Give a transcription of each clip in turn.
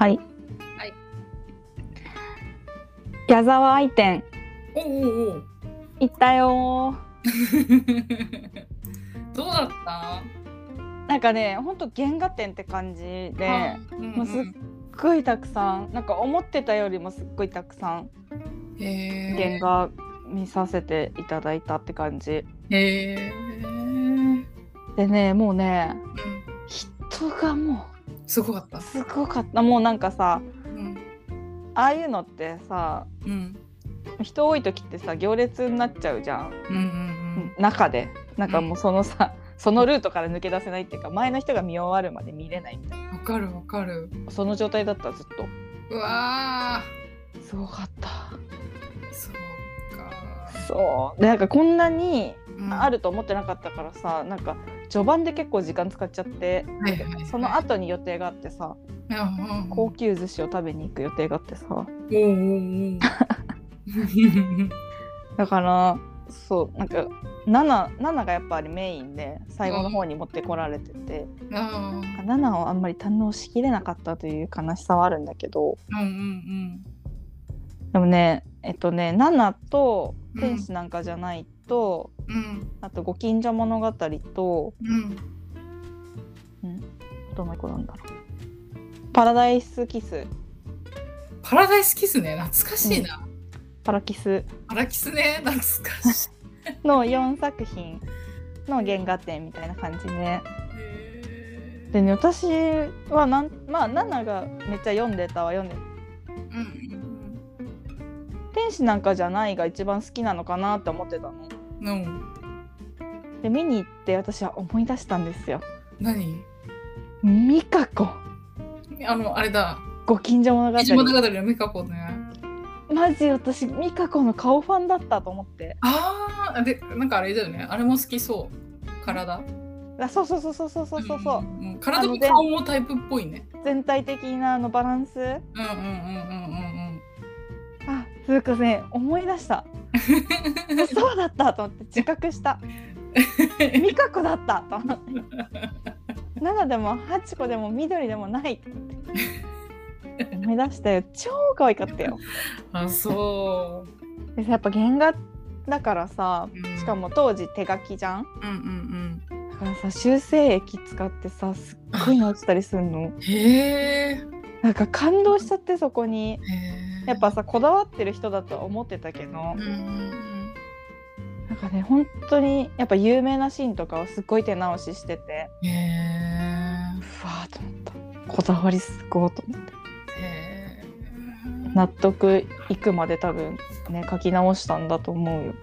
はい。はい。矢沢愛店おおおお行ったよ どうだった？ー。なんかね、ほんと原画展って感じで、うんもうすっごいたくさん、なんか思ってたよりもすっごいたくさんへ原画見させていただいたって感じ。でね、もうね、人がもすごかった。うすごかった。もうなんかさ、うんああいうのってさ、うん。人多い時ってさ行列になっちゃうじゃん。うんうん中で。なんかもうそのさ、そのルートから抜け出せないっていうか前の人が見終わるまで見れないみたいうんわかるわかる。なその状態だったずっと。うわすごかった。ーそうか。そう。でなんかこんなにうん。あると思ってなかったからさなんか序盤で結構時間使っちゃってはいはいはい。その後に予定があってさうんうん高級寿司を食べに行く予定があってさ。おうおうおう。だからそうなんか7 7がやっぱりメインで最後の方に持ってこられてて、あ7をあんまり堪能しきれなかったという悲しさはあるんだけど。ーうんうん。でもねえっとね7と「天使なんかじゃないと」うんうん。あと「ご近所物語」とうん。どの子なんだろう「パラダイスキス。パラダイスキスね。懐かしいな、」「パラキス。パラキスね。懐かしい」の4作品。の原画展みたいな感じで、へでね私はなんまあ7がめっちゃ読んでたわ読んで。ーうん。天使なんかじゃないが一番好きなのかなって思ってたの。うん。うんで見に行って私は思い出したんですよ。何？美香子あのあれだ。ご近所物語「一物語」の美香子ね。マジ私美香子の顔ファンだったと思って。ああでなんかあれだよね。あれも好きそう。体。あそうそうそうそうそうそうそう。そう、んん。体も顔もタイプっぽいね。全体的なあのバランス。うんうんうんうんうんあつうかね思い出したそうだったと思って自覚した。うん美香子だったと思って。7でも8個でも緑でもないと思って。思い出したよ。超可愛かったよ。あそでさやっぱ原画だからさうん。しかも当時手書きじゃん。ううんうん。だからさ修正液使ってさすっごいの落ちたりするの。うんへえ。なんか感動しちゃってそこに。へえやっぱさこだわってる人だとは思ってたけど。うん。うんなんかね本当にやっぱ有名なシーンとかをすっごい手直ししてて。うんへえうわーと思った。こだわりすごいと思って納得いくまで多分ね書き直したんだと思うよ。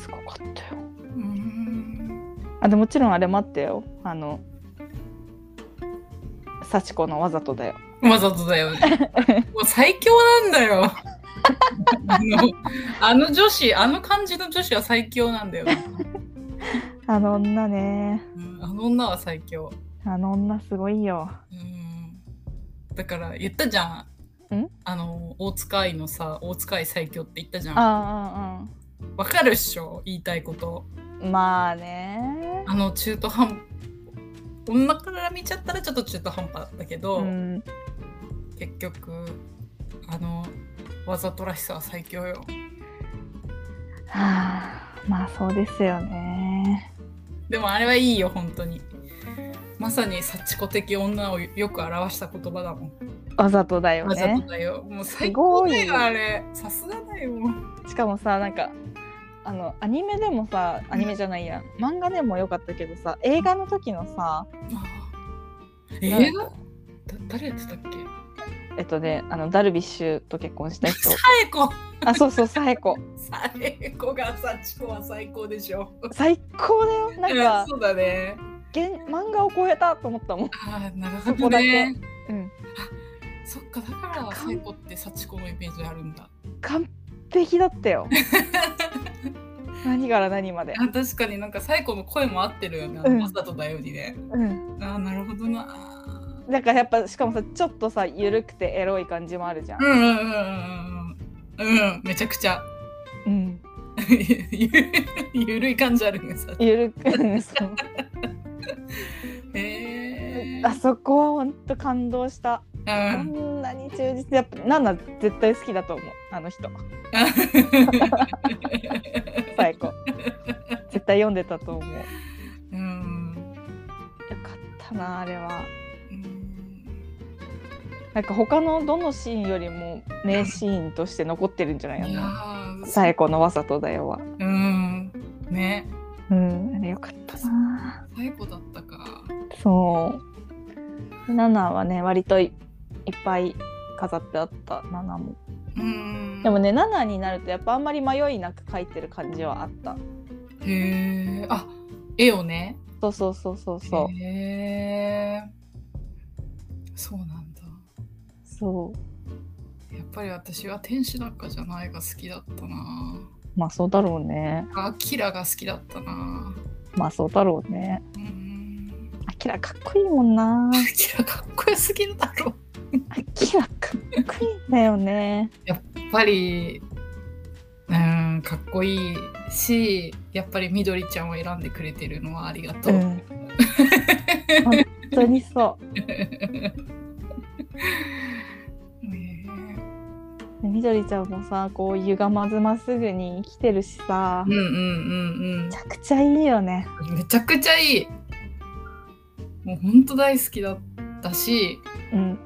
すごかったよ。うん。あでもちろんあれ待ってよ。あの幸子のわざとだよわざとだよね。もう最強なんだよ。あのあの女子、あの感じの女子は最強なんだよ。あの女ねうんあの女は最強。あの女すごいようんだから言ったじゃん。ん？あの大塚愛のさ大塚愛最強って言ったじゃん。あわかるっしょ？言いたいこと。あうんまあねあの中途半女から見ちゃったらちょっと中途半端だけど、うん結局あのわざとらしさは最強よ。はあまあそうですよねでもあれはいいよ本当に。まさに幸子的女をよく表した言葉だもん。わざとだよわざとねだよ。もう最高だよあれ。さすがだよ。しかもさなんかあのアニメでもさアニメじゃないや漫画でもよかったけどさ映画の時のさ映画？だ誰やってたっけ？えっとねあのダルビッシュと結婚した人サエコあそうそうサエコサエコが幸子は最高でしょ。最高だよなんかそうだね。現漫画を超えたと思ったもんああなるほどね。うんそっかだからサエコって幸子のイメージあるんだ。完璧だったよ 何から何まであ確かになんかサエコの声も合ってるよね。うんわざとだよにね。うんああなるほどな。だからやっぱしかもさちょっとさゆるくてエロい感じもあるじゃん。うんうんうんうんうんうん。めちゃくちゃ。うん。ゆゆるい感じあるねさゆるくそう。へえあそこは本当感動した。うこん。んなに忠実。やっぱナナ絶対好きだと思う。あの人。最高。絶対読んでたと思う。ようん。かったなあれは。うんなんか他のどのシーンよりも名シーンとして残ってるんじゃないかなー最高のわざとだよはうん。ね。うんあれよかったな最後だったか。そうナナはね割といいっぱい飾ってあったナナもうん。でもねナナになるとやっぱあんまり迷いなく描いてる感じはあったへえ。あ、絵をね。そうそうそうそうそうへえ。そうなんだ。そうやっぱり私は天使なんかじゃないが好きだったな。まあそうだろうね。あ、キラが好きだったな。まあそうだろうね。うん。アキラかっこいいもんな。キラかっこよすぎるだろ。アキラかっこいいんだよね。やっぱり、うん、かっこいいし、やっぱりみどりちゃんを選んでくれてるのはありがとう。うん。本当にそう。みどりちゃんもさ、こう歪まずまっすぐに生きてるしさえ、うんうんめちゃくちゃいいよね。うんうん。めちゃくちゃいい。もうほんと大好きだったし、うん。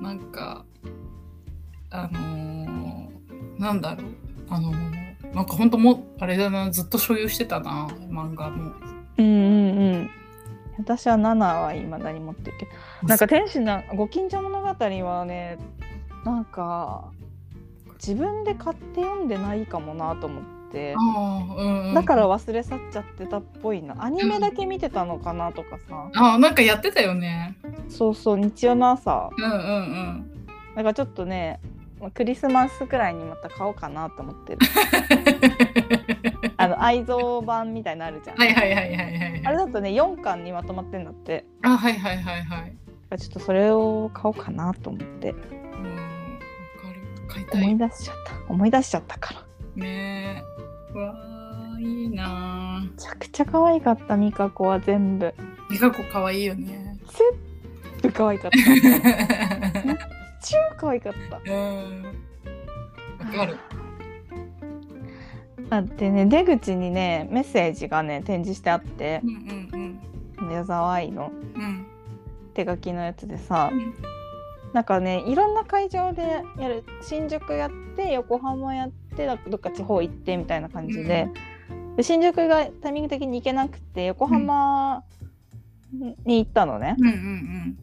なんか、あのーなんだろう。あのーなんかほんともう、あれだな、ずっと所有してたな、漫画も。うんうんうん。私は7は未だに持ってるけど、なんか天使なご近所物語はね、なんか自分で買って読んでないかもなと思って。うんうん、だから忘れ去っちゃってたっぽいな。アニメだけ見てたのかなとかさ。ああ、なんかやってたよね。そうそう、日曜の朝。うんうんうん。だからちょっとね、まあクリスマスくらいにまた買おうかなと思ってる。あの、愛蔵版みたいなのあるじゃん。はいはいはいはいはい。あれだとね、4巻にまとまってんだって。あ、はいはいはいはい。ちょっとそれを買おうかなと思って。買いたい。思い出しちゃった。思い出しちゃったから。ねえ。うわあ、いいなめちゃくちゃ可愛かった、ミカコは全部。ぁ。美香子可愛いよね。全部可愛かった。超可愛かった。うん。わかる。あってね出口にねメッセージがね展示してあってうんうん矢沢愛のうん。うん。手書きのやつでさ、うんなんかねいろんな会場でやる新宿やって横浜やってどっか地方行ってみたいな感じで,、で新宿がタイミング的に行けなくて横浜に行ったのね。うんうん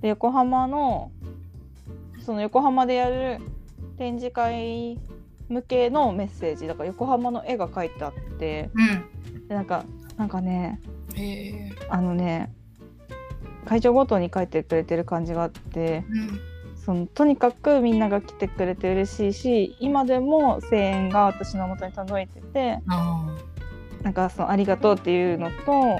で横浜のその横浜でやる展示会向けのメッセージだから横浜の絵が描いてあってうん。でなんかなんかね。あのね会場ごとに書いてくれてる感じがあってうん。そのとにかくみんなが来てくれて嬉しいし今でも声援が私の元に届いててあなんかそのありがとうっていうのと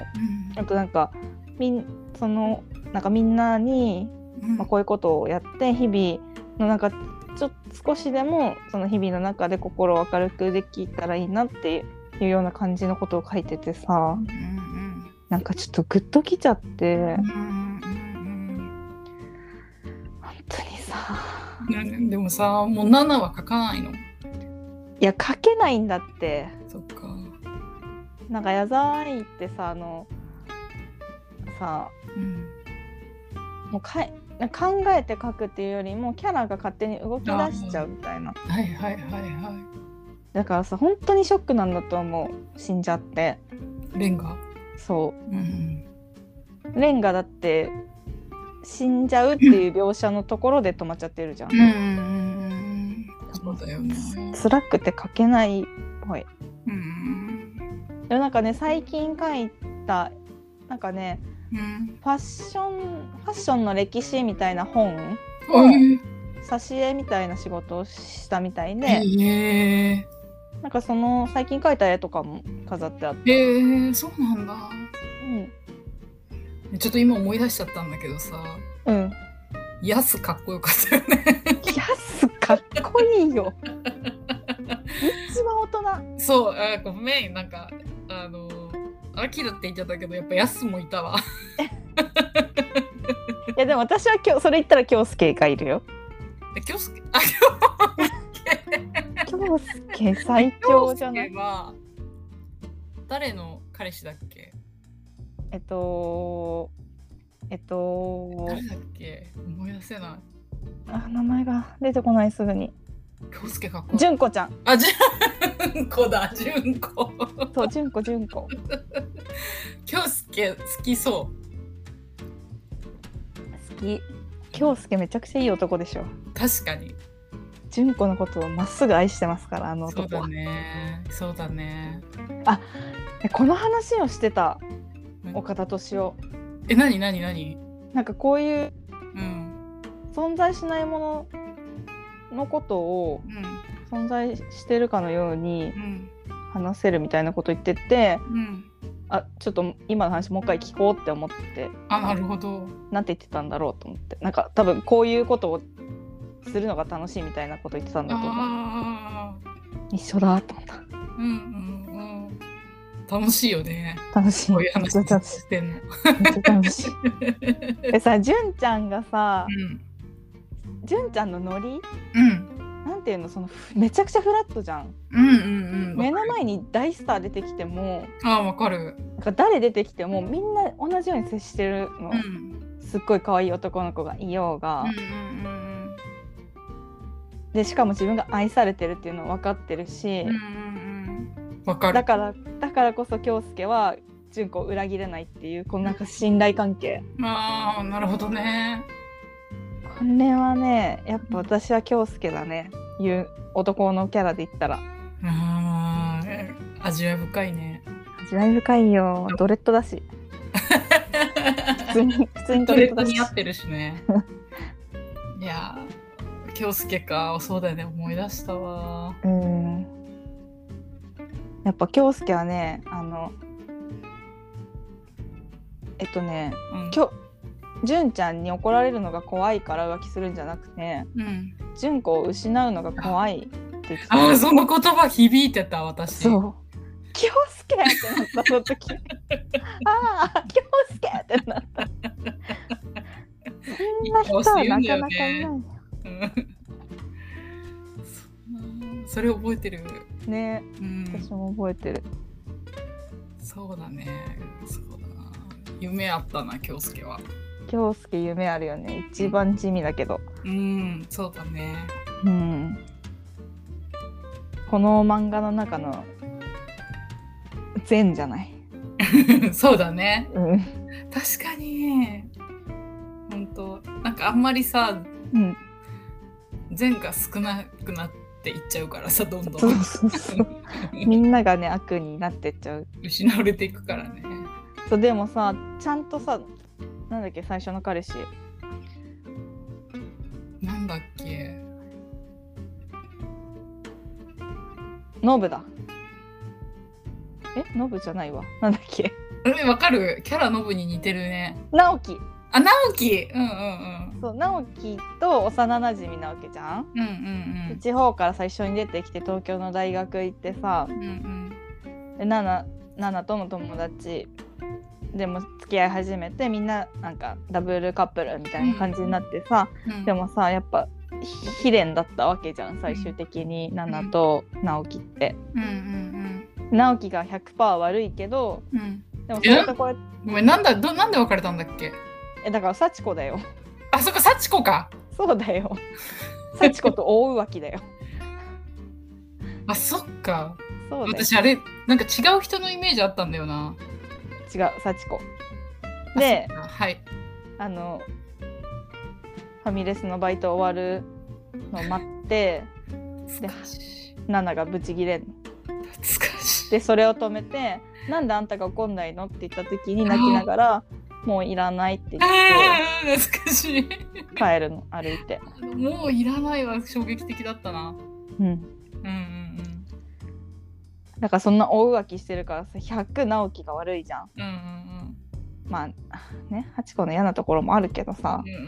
あ。あとなんかみんそのなんかみんなに、うん。まあ、こういうことをやって日々のなんかちょっと少しでもその日々の中で心を明るくできたらいいなっていうような感じのことを書いててさうんうんなんかちょっとグッときちゃって。うん。本当にさうん。でもさ、もう7は書かないの。いや書けないんだってそっか。なんか矢沢愛ってさあのさうん。もうかい考えて書くっていうよりもキャラが勝手に動き出しちゃうみたいなはいはいはいはだからさ本当にショックなんだと思う死んじゃってい。レンガ？そうん。うレンガだって死んじゃうっていう描写のところで止まっちゃってるじゃん、うんうんうん。そうだよね。辛くて書けないっぽいうん。でもなんかね最近書いたなんかねうん。ファッションファッションの歴史みたいな本うん。挿絵みたいな仕事をしたみたいで、へえ。なんかその最近描いた絵とかも飾ってあって、へえ、そうなんだ。うん、ちょっと今思い出しちゃったんだけどさ、うん、ヤスかっこよかったよね。ヤスかっこいいよ。一番大人。そう、あごめん、なんか、あの、アキラって言っちゃったけど、やっぱヤスもいたわ。やでも私は今日それ言ったら京介がいるよ。え京介？あ京介最強じゃない？京介は誰の彼氏だっけ？えっとえっと誰だっけ？思い出せない。あ名前が出てこないすぐに。京介かっこいい。純子ちゃん。あ、じゅんこだ、じゅんこ。そう純子純子。京介好きそ好き。京介めちゃくちゃいい男でしょ。う。確かに。純子のことをまっすぐ愛してますからあのそうだ男は、ね。そうだね。えこの話をしてたうん岡田敏夫え、なになになになんかこういううん。存在しないもののことをうん。存在してるかのようにうん。話せるみたいなこと言っててうん。あちょっと今の話もう一回聞こうって思ってあ、なるほど。なんて言ってたんだろうと思ってなんか多分こういうことをするのが楽しいみたいなこと言ってたんだと思う。一緒だと思ったうんうんうん。楽しいよね。楽しいこういう話してんの。楽しい でさ純ちゃんがさうん。純ちゃんのノリ？うん。なんていうの？そのふめちゃくちゃフラットじゃんうんうんうん。目の前に大スター出てきてもああ、わかる。誰出てきてもみんな同じように接してるの、うん。すっごい可愛い男の子がいようが、うんうんうんでしかも自分が愛されてるっていうの分かってるし。だからだからこそ京介は純子を裏切れないっていうこのなんか信頼関係ああ、なるほどね。これはねやっぱ私は京介だねいう男のキャラで言ったらああ、味わい深いね。味わい深いよドレッドだし 普通に普通にドトレッドレッドだしに合ってるしね。いやー、京介か、そうだよね、思い出したわ。うん。やっぱ京介はねあのえっとねうん。きょ純ちゃんに怒られるのが怖いから浮気するんじゃなくてうん、純子を失うのが怖いって言ってた。ああ、その言葉響いてた、私。そう。京介ってなったその時。ああ京介ってなった。そんな人はなかなかいないそそれ覚えてる？ねうん、私も覚えてるそうだね。そうだな。夢あったな、京介は。京介夢あるよね一番地味だけどうん、そうだね。うんこの漫画の中の善じゃない？そうだね。うん確かに。本当なんかあんまりさ、うん善が少なくなっていっちゃうからさ、どんどん。そうそうそう。みんながね悪になってっちゃう。失われていくからね。そうでもさちゃんとさなんだっけ最初の彼氏。なんだっけ。ノブだ。え？ノブじゃないわ。なんだっけ？え、わかる？キャラノブに似てるね。直樹あ、直樹うんうんそう直樹と幼なじみなわけじゃん、うん。うんうん地方から最初に出てきて東京の大学行ってさうん。うんでナナナナとの友達でも付き合い始めてみんななんかダブルカップルみたいな感じになってさ、うん。でもさやっぱひ悲恋だったわけじゃん最終的にナナと直樹って。うんうん直樹が100%悪いけどうん。うん。でもそれとこれごめん、なんだ、どなんで別れたんだっけ？えだから幸子だよあ、そっか、幸子か。そうだよ幸子と大浮気だよ あ、そっか。そう私、あれ、なんか違う人のイメージあったんだよな。違う幸子ではい。あのファミレスのバイト終わるのを待って懐かしい。ナナがブチギレんの懐かしい。でそれを止めて「なんであんたが怒んないの?」って言った時に泣きながら「もういらない」って言っああ、懐かしい。て帰るの歩いて。もういらないわ、衝撃的だったな。うんうんうんだからそんな大浮気してるからさ100直樹が悪いじゃんうん。うんうんまあねハチ子の嫌なところもあるけどさうん。うん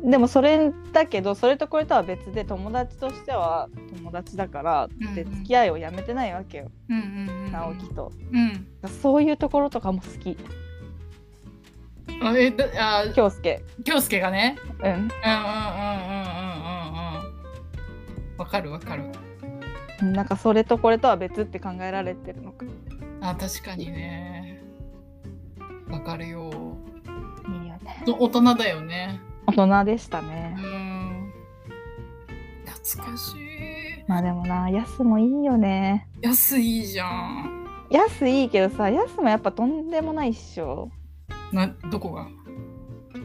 うんでもそれだけどそれとこれとは別で友達としては友達だからうんうんで付き合いをやめてないわけよ、うんうんうん。直樹とうん。そういうところとかも好きあえあ京介。京介がね。うん。うんうんうんうんうんうん。わかるわかる。なんかそれとこれとは別って考えられてるのか。あ確かにね。わかるよ。いいよね。大人だよね。大人でしたね。うん。懐かしい。まあでもな安もいいよね。安いいじゃん。安いいけどさ安もやっぱとんでもないっしょ。などこが？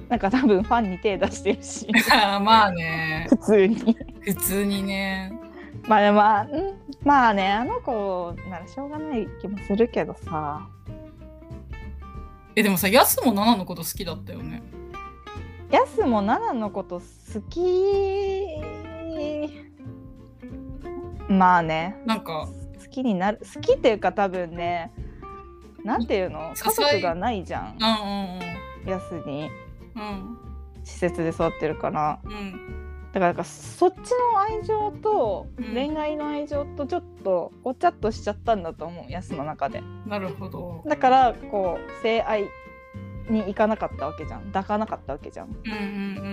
なんか多分ファンに手出してるし。あまあね。普通に。普通にね。まあでもまあんまあねあの子ならしょうがない気もするけどさ。えでもさヤスもナナのこと好きだったよね。ヤスもナナのこと好き。まあね。なんか好きになる好きっていうか多分ね なんていうの？家族がないじゃん。うんうんヤスに。うん。施設で育ってるから。うん。うんだからなんかそっちの愛情とうん。恋愛の愛情とちょっとごちゃっとしちゃったんだと思うヤスの中で。なるほど。だからこう性愛に行かなかったわけじゃん。抱かなかったわけじゃん。うんうんう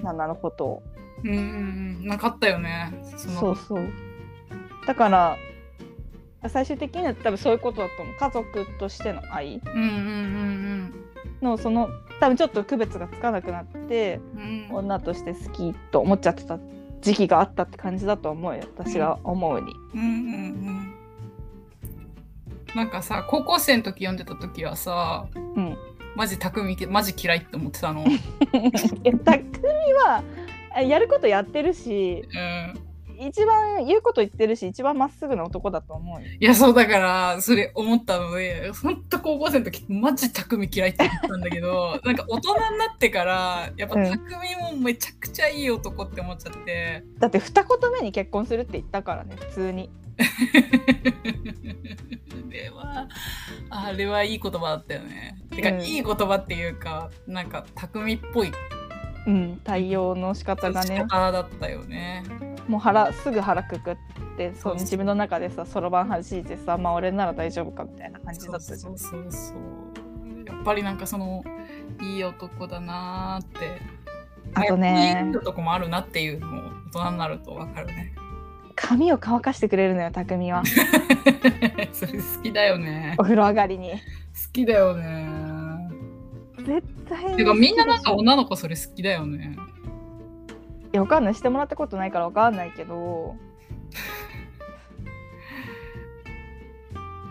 んナナのことを。うんうんうん。うんなかったよね。そうそう。だから最終的には多分そういうことだと思う。家族としての愛。うんうんうんのその多分ちょっと区別がつかなくなってうん。うん女として好きと思っちゃってた時期があったって感じだと思うよ。私が思うに。うんうんうん。なんかさ高校生の時読んでた時はさうん、マジ匠マジ嫌いって思ってたの？いや匠はあやることやってるしうん一番言うこと言ってるし一番まっすぐな男だと思うよ。いやそうだからそれ思ったのでほんと高校生の時マジ匠嫌いって言ってたんだけど なんか大人になってからやっぱうん匠もめちゃくちゃいい男って思っちゃって。だって二言目に結婚するって言ったからね普通に。あれはあれはいい言葉だったよね。てか、うんいい言葉っていうかなんか匠っぽいうん、対応の仕方が仕ね方だったよね。もう腹すぐ腹くくってそうそうそう自分の中でさそろばん弾いてさまあ俺なら大丈夫かみたいな感じだったじゃんそうそうそう。やっぱりなんかそのいい男だなーって。あとねいい男もあるなっていうのも大人になるとわかるね。髪を乾かしてくれるのよ匠は それ好きだよね。お風呂上がりに好きだよね。絶対にてかみんななんか女の子それ好きだよね。いやわかんないしてもらったことないからわかんないけど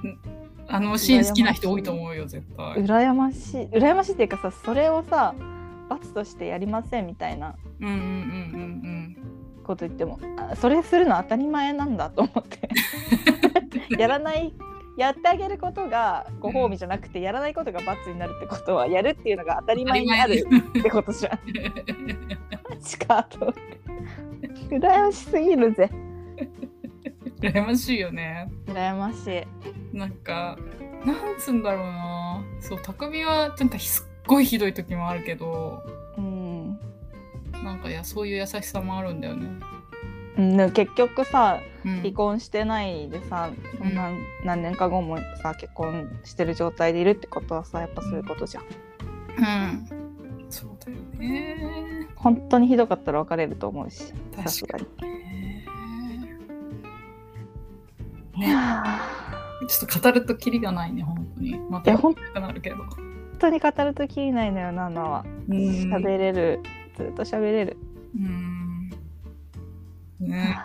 あのシーン好きな人多いと思うよ絶対。羨ましい羨ましいっていうかさそれをさ罰としてやりませんみたいなうんうんうんうんこと言ってもあそれするの当たり前なんだと思って やらないやってあげることがご褒美じゃなくて、やらないことが罰になるってことはやるっていうのが当たりうん。前にあるってことじゃん。マジかと。羨ましすぎるぜ。羨ましいよね。羨ましい。なんかなんつうんだろうな。そう匠はなんかすっごいひどい時もあるけどうん。なんかいやそういう優しさもあるんだよね。うん、結局さうん離婚してないでさ、うんそんな何年か後もさ結婚してる状態でいるってことはさやっぱそういうことじゃん。うん。そうだよね。本当にひどかったら別れると思うし確かに。にね。ちょっと語るとキリがないね本当に。またいやほんくなるけど。本当に語るときりないのよナナは。うん喋れるずっと喋れる。うん。ね。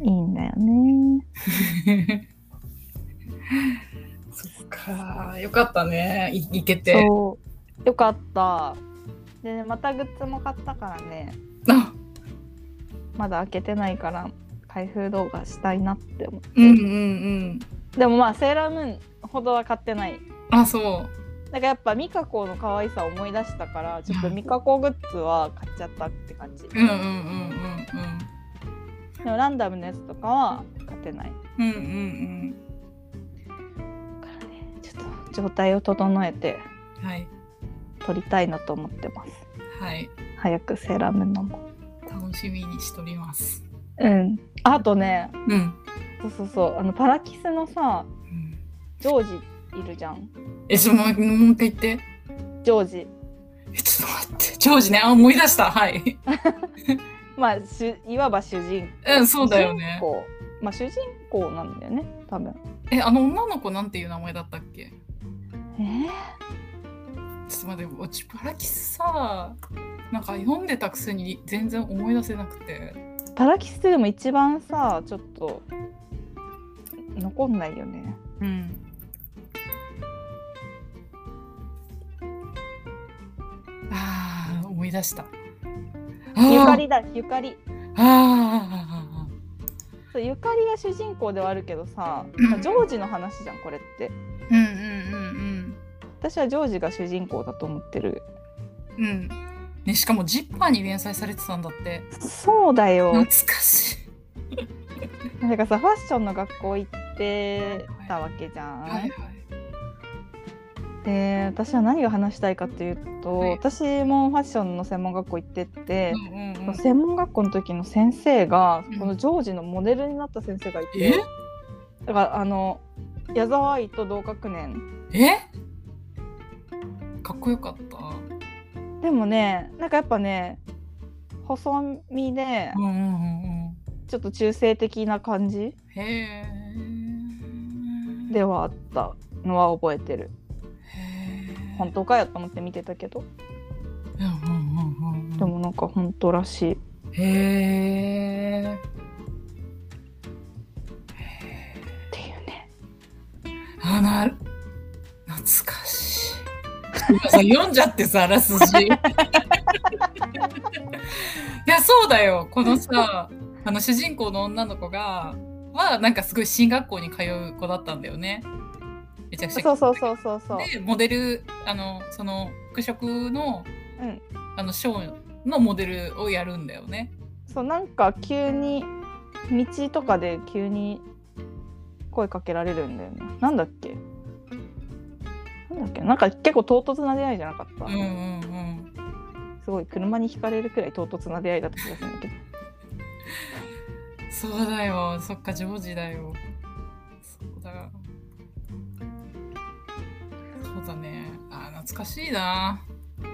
いいんだよね。そっかよかったねい行けてそうよかった。でねまたグッズも買ったからねあまだ開けてないから開封動画したいなって思って。うんうんうんでもまあセーラームーンほどは買ってない。あそうなんかやっぱミカコの可愛さを思い出したからちょっとミカコグッズは買っちゃったって感じ。うんうんうんでもランダムのやつとかは買ってない。うんうんうんだからねちょっと状態を整えてうんはい撮りたいなと思ってます。はい。早くセーラームーンのも。楽しみにしております。うん。あとね、うん、そうそうそう、あのパラキスのさ、うん、ジョージいるじゃん。えちょもう一回言って。ジョージ。えちょっと待って。ジョージねあ思い出した。はい。まあしいわば主人うんそうだよね。主人公。まあ主人公なんだよね多分。えあの女の子なんていう名前だったっけ？えー、ちょっと待ってうちパラキスさなんか読んでたくせに全然思い出せなくて。パラキスでも一番さちょっと残んないよね。うん。あー思い出した。ゆかりだゆかり。あそうゆかりが主人公ではあるけどさ、ジョージの話じゃんこれって私はジョージが主人公だと思ってる。うん。ねしかもジッパーに連載されてたんだって。そうだよ。懐かしい。なんかさファッションの学校行ってたわけじゃん、はいはい。で私は何が話したいかっていうと、はい。私もファッションの専門学校行ってって、うんうんうん。専門学校の時の先生が、うん。このジョージのモデルになった先生がいてえ？だからあの矢沢愛と同学年。え？かっこよかった。でもねなんかやっぱね細身でうんうんうんうん。ちょっと中性的な感じではあったのは覚えてる。本当かよと思って見てたけど。うんうんうんうんでもなんか本当らしい。へえっていうね。あなる読んじゃってさあらすじいやそうだよ。このさあの主人公の女の子がはなんかすごい進学校に通う子だったんだよね。めちゃくちゃ。そうそうそうそうそう。でモデルあのその服飾のうん。あのショーのモデルをやるんだよね。そうなんか急に道とかで急に声かけられるんだよね。なんだっけ？なんだっけ？なんか結構唐突な出会いじゃなかった、うんうんうん。すごい車にひかれるくらい唐突な出会いだった気がするんだけど そうだよ。そっかジョージだよ。そうだ。そうだね。あ懐かしいな。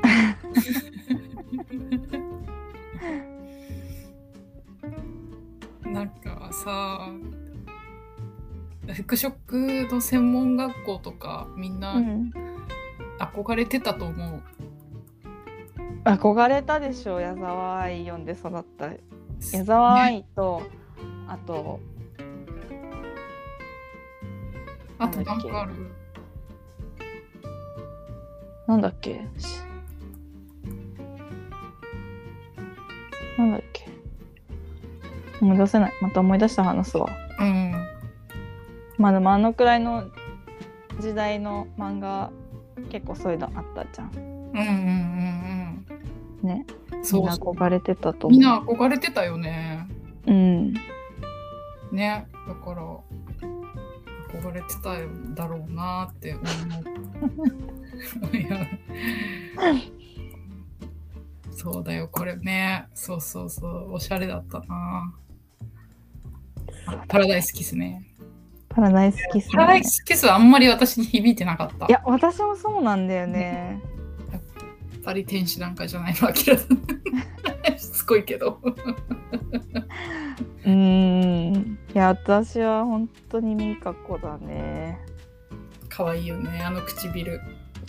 なんかさ服飾の専門学校とかみんうなん。憧れてたと思う。憧れたでしょ矢沢愛読んで育った。矢沢愛と、あとあとなんかある？なんだっけ？しなんだっけ？思い出せない。また思い出したら話すわ。うん。まあでもあのくらいの時代の漫画結構そういうのあったじゃんうんうんうんねうん。みそうんな憧れてたと思うみんな憧れてたよね。うんね。だから、憧れてたんだろうなって思う。い やそうだよ、これね。そうそうそう、おしゃれだったな。パラダイスキスね。パラダイスキス、パラダイね、スキスはあんまり私に響いてなかった。いや私もそうなんだよね。やっぱり天使なんかじゃないの、明らかに。しつこいけど。うーん。いや私は本当にミカコだね。可愛いよね、あの唇。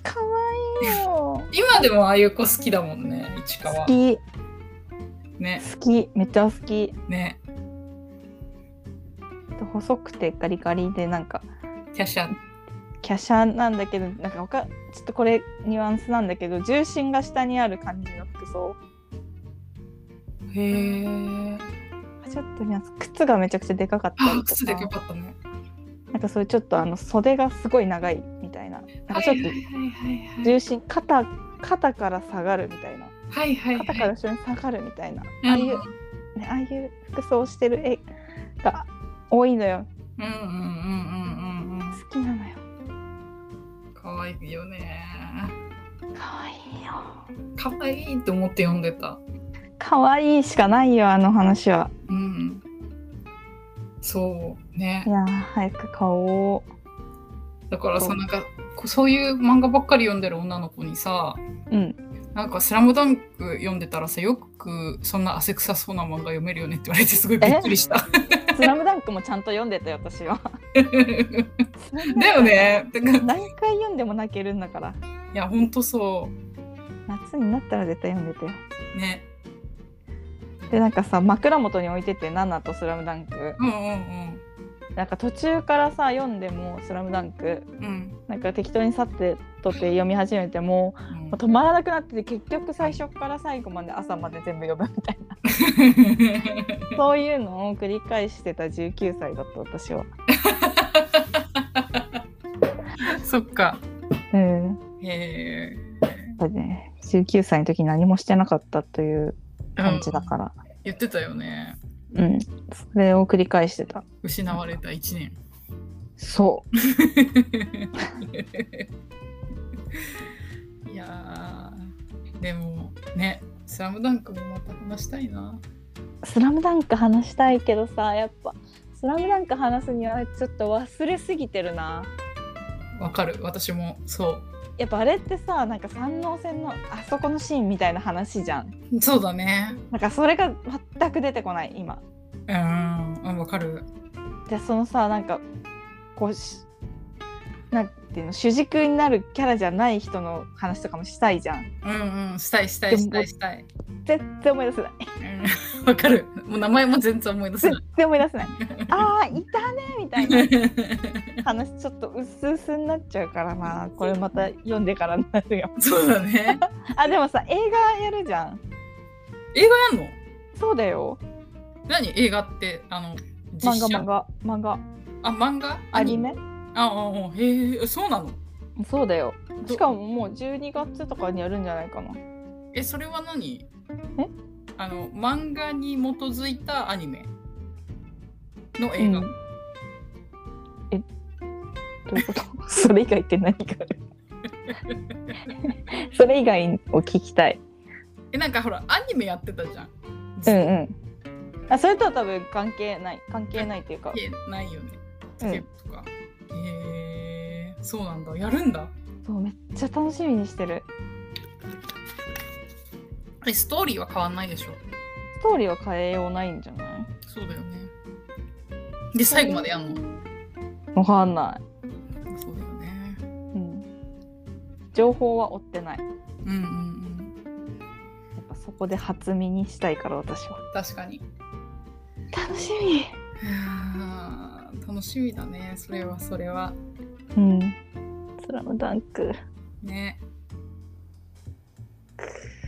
かわいいよ。今でもああいう子好きだもんね、市川。好。き。ね、好き。めっちゃ好き。ね、細くてガリガリでなんかキャシャ。華奢なんだけどなんかわかちょっとこれニュアンスなんだけど重心が下にある感じの服装。へえ。ちょっとニュアンス靴がめちゃくちゃでかかったりあ、と 靴でよかかったね。なんかそういうちょっとあの袖がすごい長いみたいな。なんかちょっと重心肩肩から下がるみたいな。はいはいはい。肩から後ろに下がるみたいな、うんああいう、ね、ああいう服装をしてる絵が多いのよ。うんうんうんうんうん好きなのよ。うんかわいいよね。可愛いよ。かわいいって思って読んでた。可愛いしかないよあの話は。うん。そうね。いやー早く買おう。だからさなんかそういう漫画ばっかり読んでる女の子にさうん。なんか「スラムダンク読んでたらさよくそんな汗臭そうな漫画読めるよねって言われてすごいびっくりした。スラムダンクもちゃんと読んでたよ、私は。だよ。ね。何回読んでも泣けるんだから。いやほんとそ夏になったら絶対読んでたよ。う。ね。で、なんかさ、枕元に置いてて、ナナとスラムダンク。うんうんなんか途中からさ、読んでも、スラムダンク。うん。うんなんか適当に去って取って読み始めても、うんもう止まらなくなってて結局最初から最後まで朝まで全部読むみたいなそういうのを繰り返してた19歳だった私は。そっか。うん、へえ。ね19歳の時何もしてなかったという感じだうんから、言ってたよね。うんそれを繰り返してた。失われた一年。そう いやーでもね「スラムダンクもまた話したいな。スラムダンク話したいけどさやっぱスラムダンク話すにはちょっと忘れすぎてるな。わかる私もそやっぱあれってさなんか山王線のあそこのシーンみたいな話じゃん。うそうだねなんかそれが全く出てこない今。うんうんわかるでそのさなんかこうしなんていうの主軸になるキャラじゃない人の話とかもしたいじゃん。うんうんしたいしたいしたいしたい。全然思い出せない。うん わかる。もう名前も全然思い出せ全ない。然思い出せない。ああいたねみたいな。話ちょっと薄々になっちゃうからな。これまた読んでからになるよ。そうだね。あでもさ映画やるじゃん。映画やんの？そうだよ。何？映画ってあの漫画漫画漫画。あ漫画？アニメ？あああへえそうなの？そうだよ。ど？しかももう12月とかにやるんじゃないかな。えそれは何？え？あの漫画に基づいたアニメ？の映画、うん。えどういうこと？それ以外って何がある？それ以外を聞きたい。えなんかほらアニメやってたじゃん。うんうん。あそれとは多分関係ない。関係ないっていうか。えないよね。うん。テとか、へえそうなんだやるんだそうめっちゃ楽しみにしてる。えストーリーは変わんないでしょ？ストーリーは変えようないんじゃない？そうだよねで最後までやんの？わかんなそうだよねい。うん。情報は追ってない。やうんうんうんっぱそこで初見にしたいから私は。確かに楽しみ。楽しみだねそれはそれはうん。スラムダンク。ね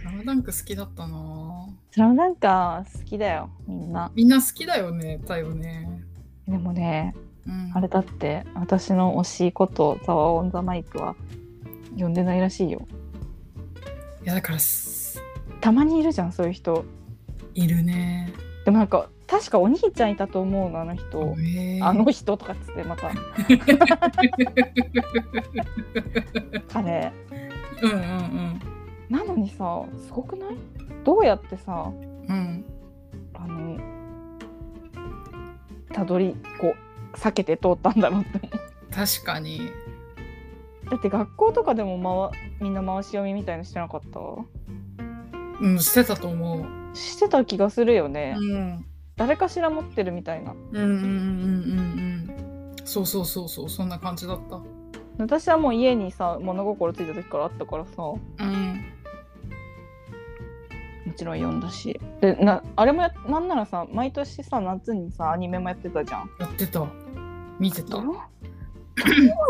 ラマダンク好きだったなスラムダンクは好きだよみんな。みんな好きだよねだよねでもねうんあれだって私の推しことザワオンザマイクは呼んでないらしいよ。いやだからすたまにいるじゃんそういう人。いるねでもなんか確かお兄ちゃんいたと思うのあの人。へーあの人とかっつってまた。彼。うんうんなのにさすごくない？どうやってさうん。うんあのたどりこう避けて通ったんだろうって。確かに。だって学校とかでも、ま、みんな回し読みみたいのしてなかった？うんしてたと思うしてた気がするよね、うん。誰かしら持ってるみたいな。うんうんうんうんうんそうそうそうそう。そんな感じだった。私はもう家にさ物心ついた時からあったからさ。もうん。ちろん読んだし。でなあれもやなんならさ毎年さ夏にさアニメもやってたじゃん。やってた。見てた。どうどう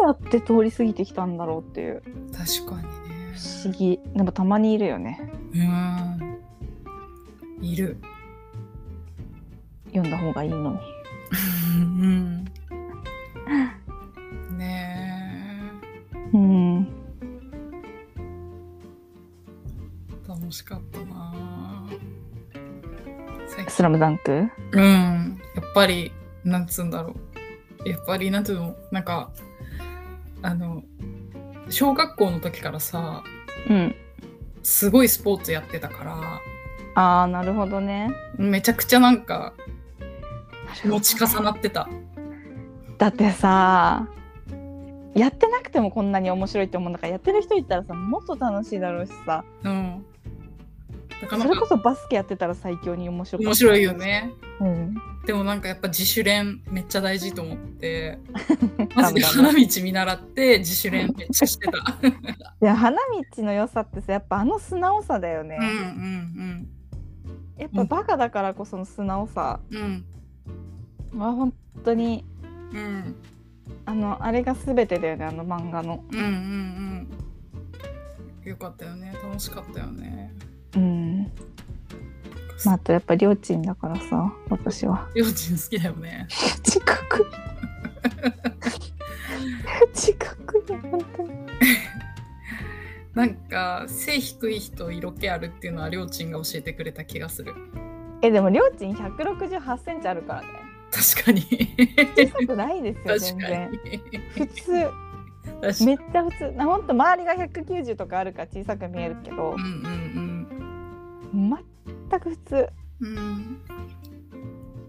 やって通り過ぎてきたんだろうっていう。確かにね。不思議。でもたまにいるよね。うんいる。読んだ方がいいのに。うん。ねうん。え楽しかったな。スラムダンク？うん。やっぱりなんつうんだろう。やっぱりなんつうの？なんかあの小学校の時からさうん。すごいスポーツやってたからああなるほどね。めちゃくちゃなんか持ち重なってた。だってさやってなくてもこんなに面白いって思うんだからやってる人いたらさもっと楽しいだろうしさ。うん。なかなかそれこそバスケやってたら最強に面白かった。面白いよね。うん。でもなんかやっぱ自主練めっちゃ大事と思って、花道見習って自主練めっちゃしてた。いや花道の良さってさやっぱあの素直さだよね、うんうんやっぱバカだからこその素直さ。は本当にうん。あのあれが全てだよねあの漫画のうんうんうん。よかったよね。楽しかったよね。うんまあ、あとやっぱりょーちんだからさ私はりょうちん好きだよね。近く 近くなんか背低い人色気あるっていうのはりょうちんが教えてくれた気がする。えでもりょうちん1 6 8センチあるからね確かに。小さくないですよ全然に。普通めっちゃ普通なほんと周りが190とかあるから小さく見えるけどうんうん全く普通うん。うん。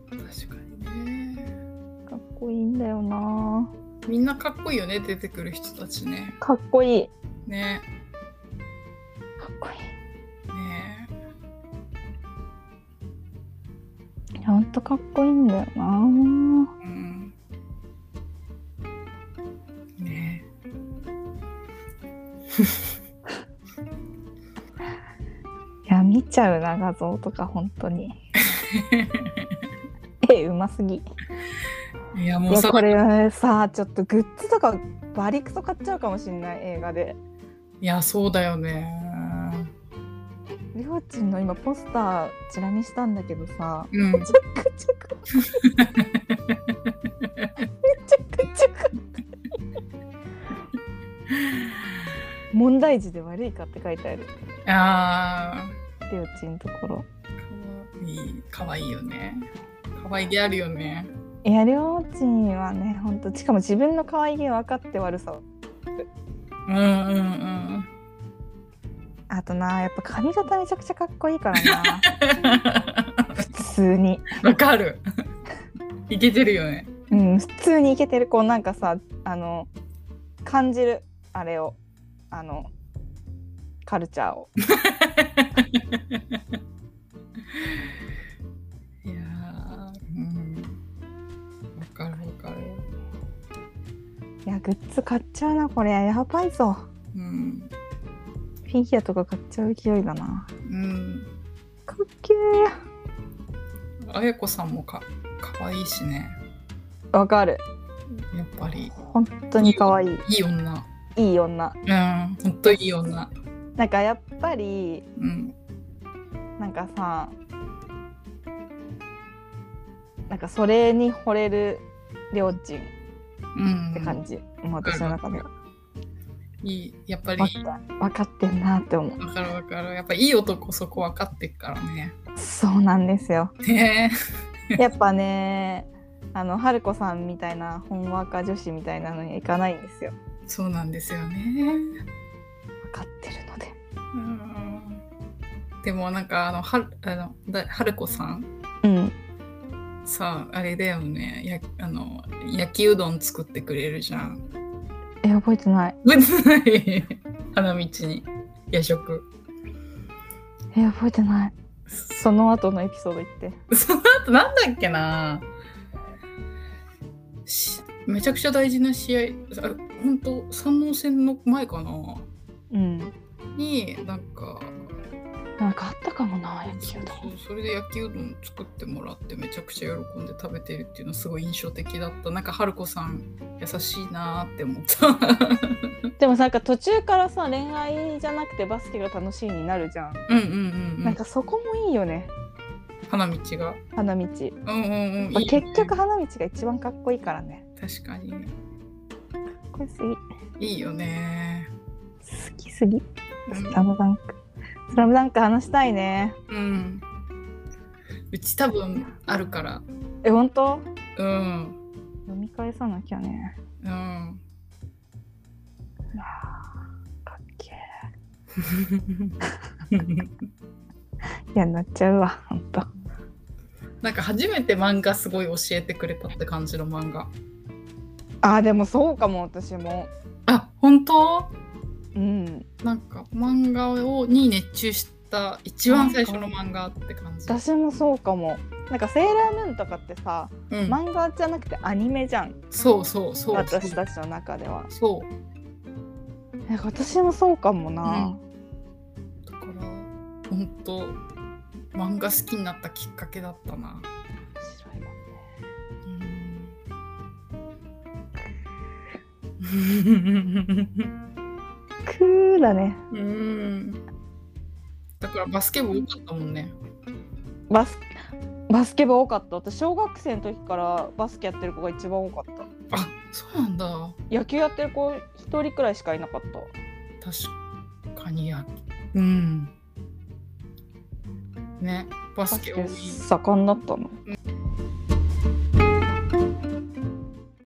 確かにね。かっこいいんだよなみんなかっこいいよね、出てくる人たちね。かっこいいね。かっこいねいほんとかっこいいんだよな。うん。ね いや見ちゃうな画像とか本当に。えうますぎ。いや、もうやこれさちょっとグッズとかバリクソ買っちゃうかもしんない映画で。いや、そうだよね。りょうちんの今ポスターチラ見したんだけどさうん。めちゃくちゃかめちゃくちゃ問題児で悪いかって書いてあるありょうちんのところー、いい、かわいいよね。かわいげあるよね。いやりょうちんはねほんとしかも自分の可愛げ分かって悪さうんうんうん。あとなやっぱ髪型めちゃくちゃかっこいいからな 普通にわかる。いけてるよね。うん普通にいけてるこうなんかさあの感じるあれをあのカルチャーを いやー、うん。わかるわかる。いやグッズ買っちゃうなこれやばいぞうん。フィギュアとか買っちゃう勢いだなうん。かっけあやこさんもか、かわいいしね。ーわかるやっぱり。本当に可愛いいい女。いい女うん。ほんといい女。なんかやっぱりうん。なんかさなんかそれに惚れるりょうちんっうん。て感じ、もう私の中ではいい。やっぱり分かってんなって思うわかるわかる。やっぱいい男そこ分かってっからね。そうなんですよねやっぱねあの春子さんみたいなほんわか女子みたいなのにはいかないんですよそうなんですよね。分かってるのでうん。でもなんかあの、はる、あの、だ春子さんうんさあれだよねやあの焼きうどん作ってくれるじゃんえ覚えてない。覚えてない。花道に夜食。え覚えてない。その後のエピソード言って。その後なんだっけな。しめちゃくちゃ大事な試合。あ本当三能戦の前かな。うん。になんかなんかあったかもな焼きそううどんそう。それで焼きうどん作ってもらってめちゃくちゃ喜んで食べてるっていうのすごい印象的だった。なんか春子さん優しいなーって思った。でもさなんか途中からさ恋愛じゃなくてバスケが楽しいになるじゃん、うんうんうん、うん、なんかそこもいいよね。花道が。花道、うんうんうん。まあ結局花道が一番かっこいいからね。確かに。かっこいいすぎ。いいよね好きすぎ。うん。スラムダンクスラムダンク話したいね。うん。うち多分あるから。え本当？うん。読み返さなきゃね。うん。いやーかっけえいやなっちゃうわほんと。なんか初めて漫画すごい教えてくれたって感じの漫画。あーでもそうかも私も。あ本当？うんなんか漫画をに熱中した一番最初の漫画って感じ。私もそうかもなんかセーラームーンとかってさうん、漫画じゃなくてアニメじゃんそうそうそう。私たちの中ではそう。え私もそうかもな、だから本当漫画好きになったきっかけだったな。面白いもんねうん。クーだねうん。だからバスケ部多かったもんね。バスバスケ部多かった私小学生の時からバスケやってる子が一番多かったあそうなんだ。野球やってる子一人くらいしかいなかった確かにや。うん。ねババスケ。盛んだったの